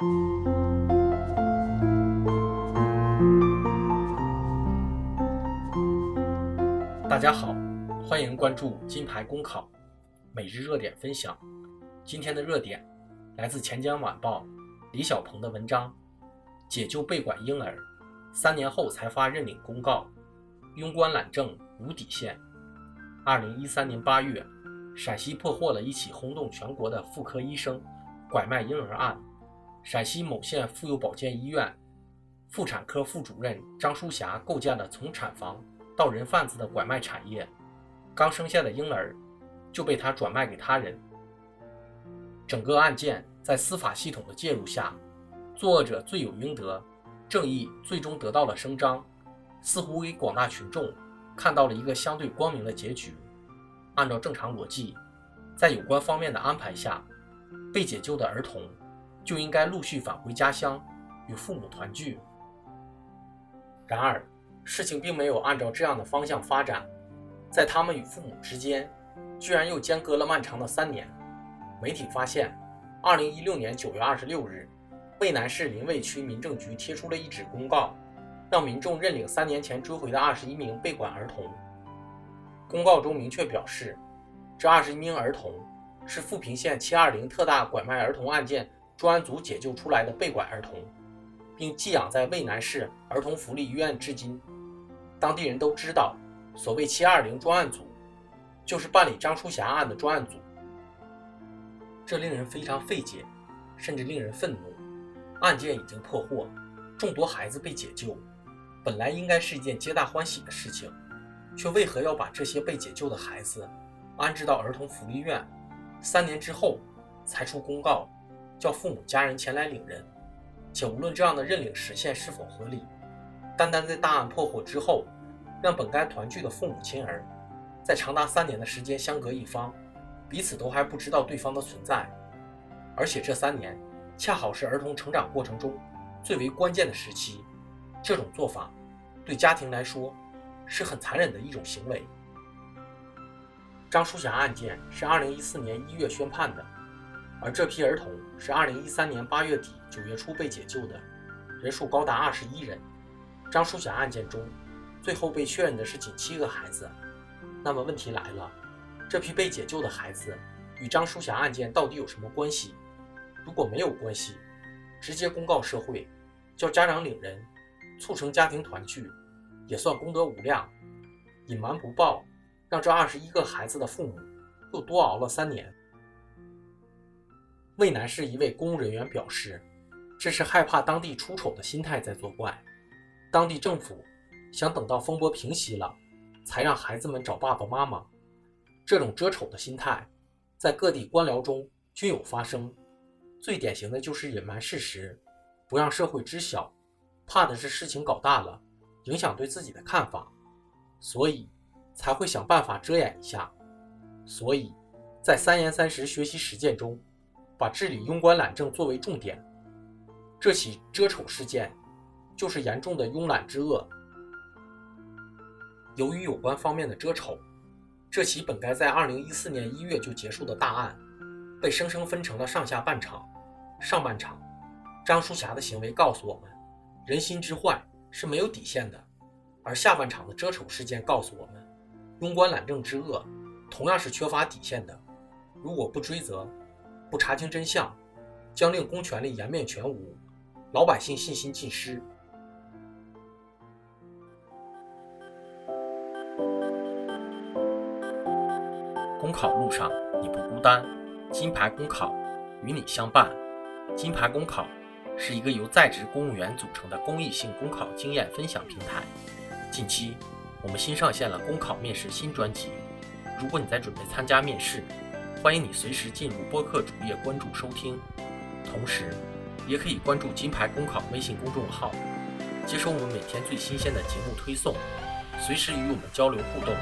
大家好，欢迎关注金牌公考每日热点分享。今天的热点来自钱江晚报李小鹏的文章：解救被拐婴儿，三年后才发认领公告，庸官懒政无底线。二零一三年八月，陕西破获了一起轰动全国的妇科医生拐卖婴儿案。陕西某县妇幼保健医院妇产科副主任张淑霞构建了从产房到人贩子的拐卖产业，刚生下的婴儿就被他转卖给他人。整个案件在司法系统的介入下，作恶者罪有应得，正义最终得到了伸张，似乎给广大群众看到了一个相对光明的结局。按照正常逻辑，在有关方面的安排下，被解救的儿童就应该陆续返回家乡，与父母团聚。然而，事情并没有按照这样的方向发展，在他们与父母之间，居然又间隔了漫长的三年。媒体发现，二零一六年九月二十六日，渭南市临渭区民政局贴出了一纸公告，让民众认领三年前追回的二十一名被拐儿童。公告中明确表示，这二十一名儿童是富平县七二零特大拐卖儿童案件专案组解救出来的被拐儿童，并寄养在渭南市儿童福利医院至今。当地人都知道，所谓七二零专案组，就是办理张淑霞案的专案组。这令人非常费解，甚至令人愤怒。案件已经破获，众多孩子被解救，本来应该是一件皆大欢喜的事情，却为何要把这些被解救的孩子安置到儿童福利院？三年之后才出公告，叫父母家人前来领人。且无论这样的认领实现是否合理，单单在大案破获之后，让本该团聚的父母亲儿，在长达三年的时间相隔一方。彼此都还不知道对方的存在，而且这三年恰好是儿童成长过程中最为关键的时期。这种做法对家庭来说是很残忍的一种行为。张淑霞案件是2014年1月宣判的，而这批儿童是2013年8月底9月初被解救的，人数高达21人。张淑霞案件中，最后被确认的是仅七个孩子。那么问题来了。这批被解救的孩子与张淑霞案件到底有什么关系？如果没有关系，直接公告社会，叫家长领人，促成家庭团聚，也算功德无量。隐瞒不报，让这二十一个孩子的父母又多熬了三年。渭南市一位公务人员表示，这是害怕当地出丑的心态在作怪。当地政府想等到风波平息了，才让孩子们找爸爸妈妈。这种遮丑的心态，在各地官僚中均有发生。最典型的就是隐瞒事实，不让社会知晓，怕的是事情搞大了，影响对自己的看法，所以才会想办法遮掩一下。所以，在三严三实学习实践中，把治理庸官懒政作为重点。这起遮丑事件，就是严重的慵懒之恶。由于有关方面的遮丑。这起本该在二零一四年一月就结束的大案，被生生分成了上下半场。上半场，张淑霞的行为告诉我们，人心之坏是没有底线的；而下半场的遮丑事件告诉我们，庸官懒政之恶同样是缺乏底线的。如果不追责，不查清真相，将令公权力颜面全无，老百姓信心尽失。公考路上你不孤单，金牌公考与你相伴。金牌公考是一个由在职公务员组成的公益性公考经验分享平台。近期，我们新上线了公考面试新专辑。如果你在准备参加面试，欢迎你随时进入播客主页关注收听，同时也可以关注金牌公考微信公众号，接收我们每天最新鲜的节目推送，随时与我们交流互动。